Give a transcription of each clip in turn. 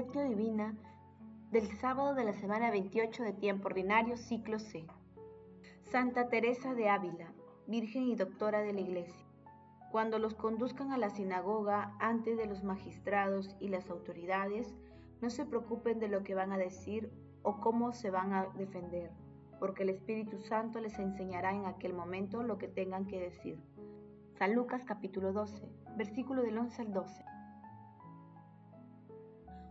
Divina del sábado de la semana 28 de tiempo ordinario, ciclo C. Santa Teresa de Ávila, Virgen y Doctora de la Iglesia. Cuando los conduzcan a la sinagoga antes de los magistrados y las autoridades, no se preocupen de lo que van a decir o cómo se van a defender, porque el Espíritu Santo les enseñará en aquel momento lo que tengan que decir. San Lucas capítulo 12, versículo del 11 al 12.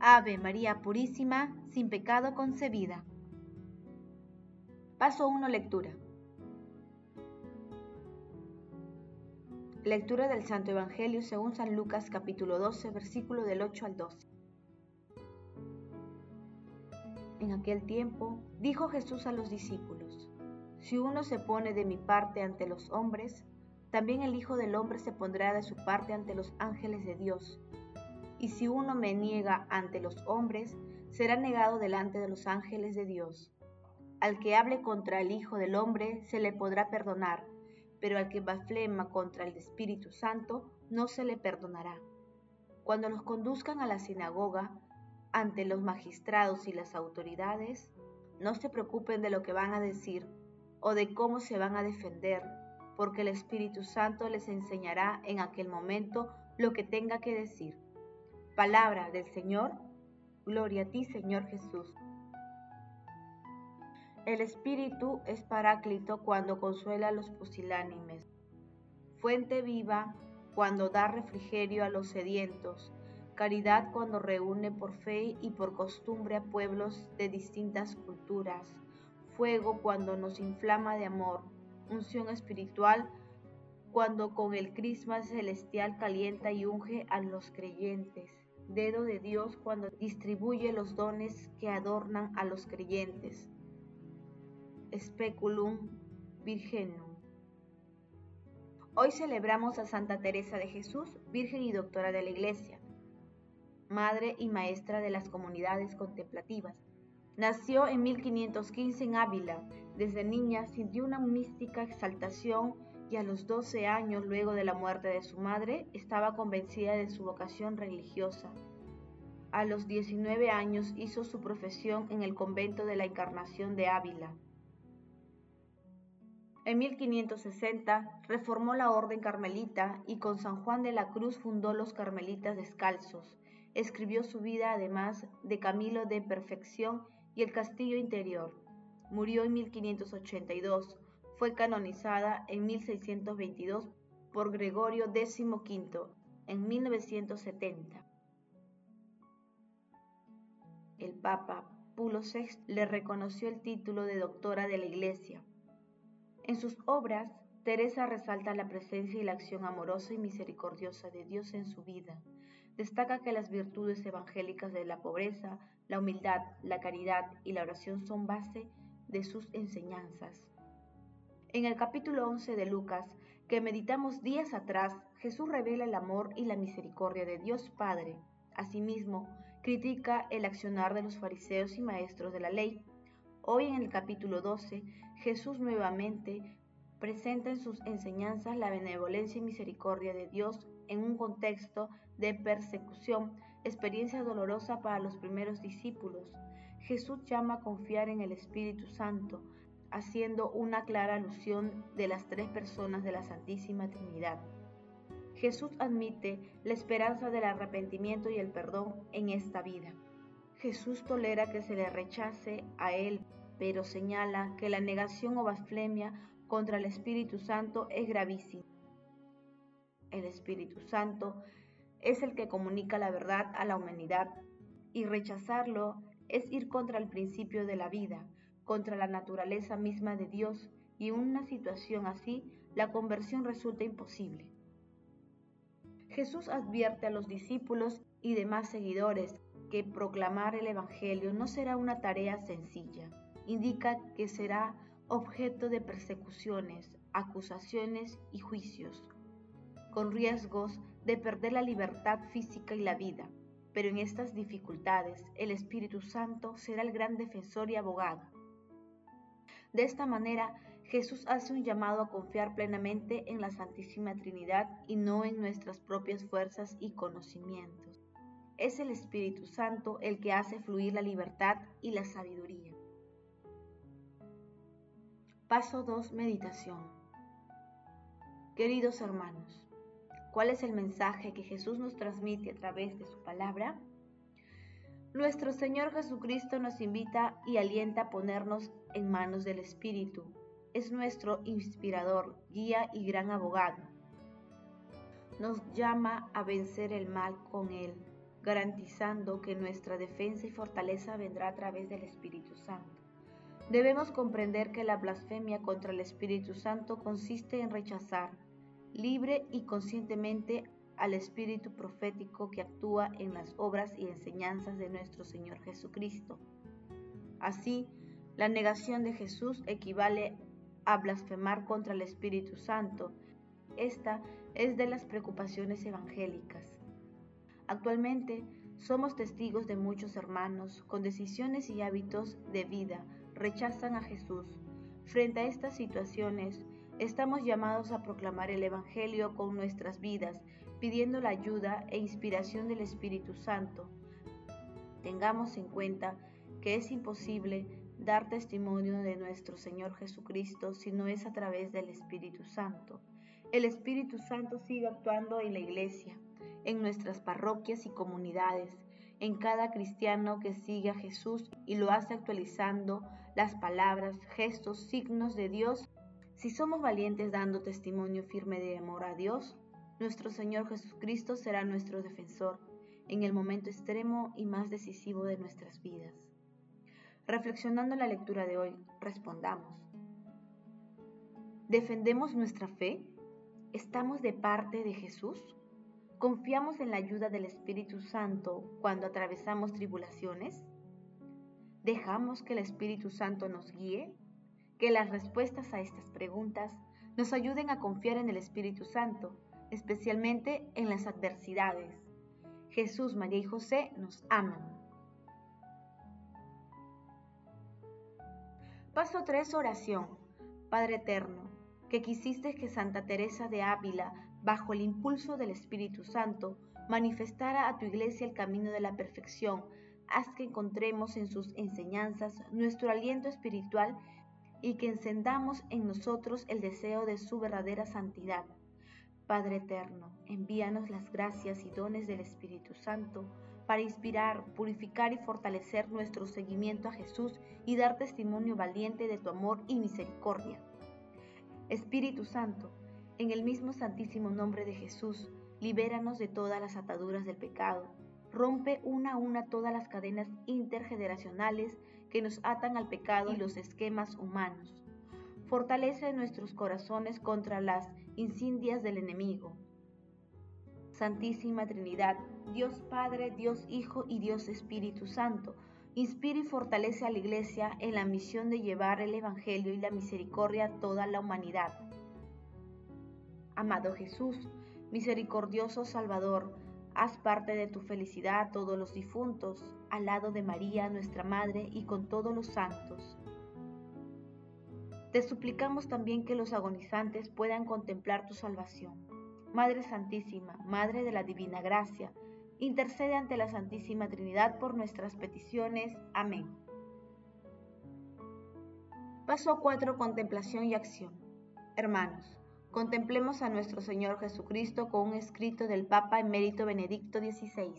Ave María Purísima, sin pecado concebida. Paso 1. Lectura. Lectura del Santo Evangelio según San Lucas capítulo 12, versículo del 8 al 12. En aquel tiempo dijo Jesús a los discípulos, Si uno se pone de mi parte ante los hombres, también el Hijo del Hombre se pondrá de su parte ante los ángeles de Dios y si uno me niega ante los hombres, será negado delante de los ángeles de Dios. Al que hable contra el Hijo del Hombre se le podrá perdonar, pero al que blasfema contra el Espíritu Santo no se le perdonará. Cuando los conduzcan a la sinagoga, ante los magistrados y las autoridades, no se preocupen de lo que van a decir o de cómo se van a defender, porque el Espíritu Santo les enseñará en aquel momento lo que tenga que decir. Palabra del Señor, gloria a ti Señor Jesús. El Espíritu es paráclito cuando consuela a los pusilánimes, fuente viva cuando da refrigerio a los sedientos, caridad cuando reúne por fe y por costumbre a pueblos de distintas culturas, fuego cuando nos inflama de amor, unción espiritual cuando con el crisma celestial calienta y unge a los creyentes dedo de Dios cuando distribuye los dones que adornan a los creyentes. Speculum Virgenum. Hoy celebramos a Santa Teresa de Jesús, Virgen y Doctora de la Iglesia, madre y maestra de las comunidades contemplativas. Nació en 1515 en Ávila. Desde niña sintió una mística exaltación y a los 12 años luego de la muerte de su madre estaba convencida de su vocación religiosa. A los 19 años hizo su profesión en el convento de la Encarnación de Ávila. En 1560 reformó la orden carmelita y con San Juan de la Cruz fundó los carmelitas descalzos. Escribió su vida además de Camilo de Perfección y el Castillo Interior. Murió en 1582 fue canonizada en 1622 por Gregorio XV en 1970. El Papa Pulo VI le reconoció el título de doctora de la Iglesia. En sus obras, Teresa resalta la presencia y la acción amorosa y misericordiosa de Dios en su vida. Destaca que las virtudes evangélicas de la pobreza, la humildad, la caridad y la oración son base de sus enseñanzas. En el capítulo 11 de Lucas, que meditamos días atrás, Jesús revela el amor y la misericordia de Dios Padre. Asimismo, critica el accionar de los fariseos y maestros de la ley. Hoy en el capítulo 12, Jesús nuevamente presenta en sus enseñanzas la benevolencia y misericordia de Dios en un contexto de persecución, experiencia dolorosa para los primeros discípulos. Jesús llama a confiar en el Espíritu Santo, haciendo una clara alusión de las tres personas de la Santísima Trinidad. Jesús admite la esperanza del arrepentimiento y el perdón en esta vida. Jesús tolera que se le rechace a Él, pero señala que la negación o blasfemia contra el Espíritu Santo es gravísima. El Espíritu Santo es el que comunica la verdad a la humanidad y rechazarlo es ir contra el principio de la vida, contra la naturaleza misma de Dios y en una situación así la conversión resulta imposible. Jesús advierte a los discípulos y demás seguidores que proclamar el Evangelio no será una tarea sencilla. Indica que será objeto de persecuciones, acusaciones y juicios, con riesgos de perder la libertad física y la vida. Pero en estas dificultades, el Espíritu Santo será el gran defensor y abogado. De esta manera, Jesús hace un llamado a confiar plenamente en la Santísima Trinidad y no en nuestras propias fuerzas y conocimientos. Es el Espíritu Santo el que hace fluir la libertad y la sabiduría. Paso 2. Meditación. Queridos hermanos, ¿cuál es el mensaje que Jesús nos transmite a través de su palabra? Nuestro Señor Jesucristo nos invita y alienta a ponernos en manos del Espíritu. Es nuestro inspirador, guía y gran abogado. Nos llama a vencer el mal con Él, garantizando que nuestra defensa y fortaleza vendrá a través del Espíritu Santo. Debemos comprender que la blasfemia contra el Espíritu Santo consiste en rechazar libre y conscientemente al Espíritu profético que actúa en las obras y enseñanzas de nuestro Señor Jesucristo. Así, la negación de Jesús equivale a blasfemar contra el Espíritu Santo. Esta es de las preocupaciones evangélicas. Actualmente somos testigos de muchos hermanos con decisiones y hábitos de vida rechazan a Jesús. Frente a estas situaciones, estamos llamados a proclamar el Evangelio con nuestras vidas, pidiendo la ayuda e inspiración del Espíritu Santo. Tengamos en cuenta que es imposible dar testimonio de nuestro Señor Jesucristo si no es a través del Espíritu Santo. El Espíritu Santo sigue actuando en la iglesia, en nuestras parroquias y comunidades, en cada cristiano que sigue a Jesús y lo hace actualizando las palabras, gestos, signos de Dios. Si somos valientes dando testimonio firme de amor a Dios, nuestro Señor Jesucristo será nuestro defensor en el momento extremo y más decisivo de nuestras vidas. Reflexionando en la lectura de hoy, respondamos. ¿Defendemos nuestra fe? ¿Estamos de parte de Jesús? ¿Confiamos en la ayuda del Espíritu Santo cuando atravesamos tribulaciones? ¿Dejamos que el Espíritu Santo nos guíe? Que las respuestas a estas preguntas nos ayuden a confiar en el Espíritu Santo, especialmente en las adversidades. Jesús, María y José nos aman. Paso 3. Oración. Padre Eterno, que quisiste que Santa Teresa de Ávila bajo el impulso del Espíritu Santo, manifestara a tu iglesia el camino de la perfección. Haz que encontremos en sus enseñanzas nuestro aliento espiritual y que encendamos en nosotros el deseo de su verdadera santidad. Padre eterno, envíanos las gracias y dones del Espíritu Santo para inspirar, purificar y fortalecer nuestro seguimiento a Jesús y dar testimonio valiente de tu amor y misericordia. Espíritu Santo, en el mismo santísimo nombre de Jesús, libéranos de todas las ataduras del pecado. Rompe una a una todas las cadenas intergeneracionales que nos atan al pecado y los esquemas humanos. Fortalece nuestros corazones contra las insidias del enemigo. Santísima Trinidad, Dios Padre, Dios Hijo y Dios Espíritu Santo, inspira y fortalece a la Iglesia en la misión de llevar el Evangelio y la misericordia a toda la humanidad Amado Jesús, misericordioso Salvador, haz parte de tu felicidad a todos los difuntos, al lado de María, nuestra Madre, y con todos los santos. Te suplicamos también que los agonizantes puedan contemplar tu salvación. Madre Santísima, Madre de la Divina Gracia, intercede ante la Santísima Trinidad por nuestras peticiones. Amén. Paso 4. Contemplación y acción. Hermanos, Contemplemos a nuestro Señor Jesucristo con un escrito del Papa Emérito Benedicto XVI.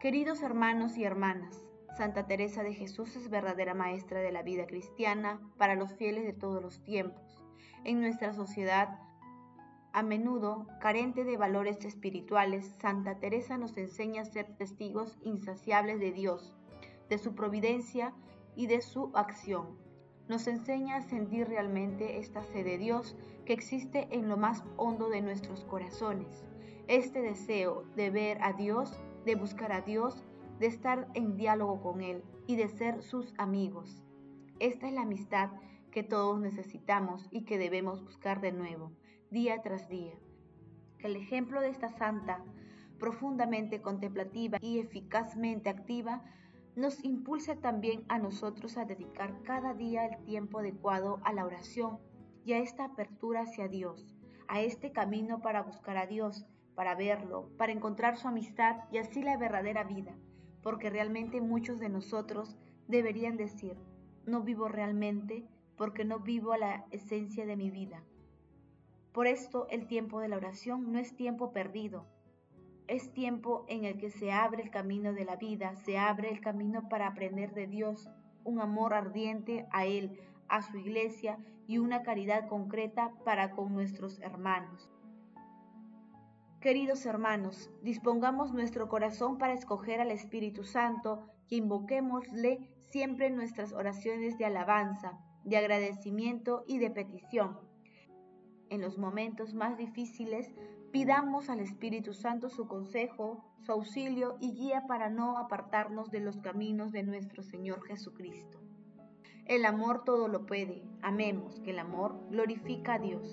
Queridos hermanos y hermanas, Santa Teresa de Jesús es verdadera maestra de la vida cristiana para los fieles de todos los tiempos. En nuestra sociedad, a menudo carente de valores espirituales, Santa Teresa nos enseña a ser testigos insaciables de Dios, de su providencia y de su acción nos enseña a sentir realmente esta sed de Dios que existe en lo más hondo de nuestros corazones. Este deseo de ver a Dios, de buscar a Dios, de estar en diálogo con Él y de ser sus amigos. Esta es la amistad que todos necesitamos y que debemos buscar de nuevo, día tras día. Que el ejemplo de esta santa, profundamente contemplativa y eficazmente activa, nos impulse también a nosotros a dedicar cada día el tiempo adecuado a la oración y a esta apertura hacia Dios, a este camino para buscar a Dios, para verlo, para encontrar su amistad y así la verdadera vida, porque realmente muchos de nosotros deberían decir, no vivo realmente porque no vivo a la esencia de mi vida. Por esto el tiempo de la oración no es tiempo perdido, es tiempo en el que se abre el camino de la vida, se abre el camino para aprender de Dios, un amor ardiente a Él, a su iglesia y una caridad concreta para con nuestros hermanos. Queridos hermanos, dispongamos nuestro corazón para escoger al Espíritu Santo, que invoquémosle siempre en nuestras oraciones de alabanza, de agradecimiento y de petición. En los momentos más difíciles, pidamos al Espíritu Santo su consejo, su auxilio y guía para no apartarnos de los caminos de nuestro Señor Jesucristo. El amor todo lo puede. Amemos que el amor glorifica a Dios.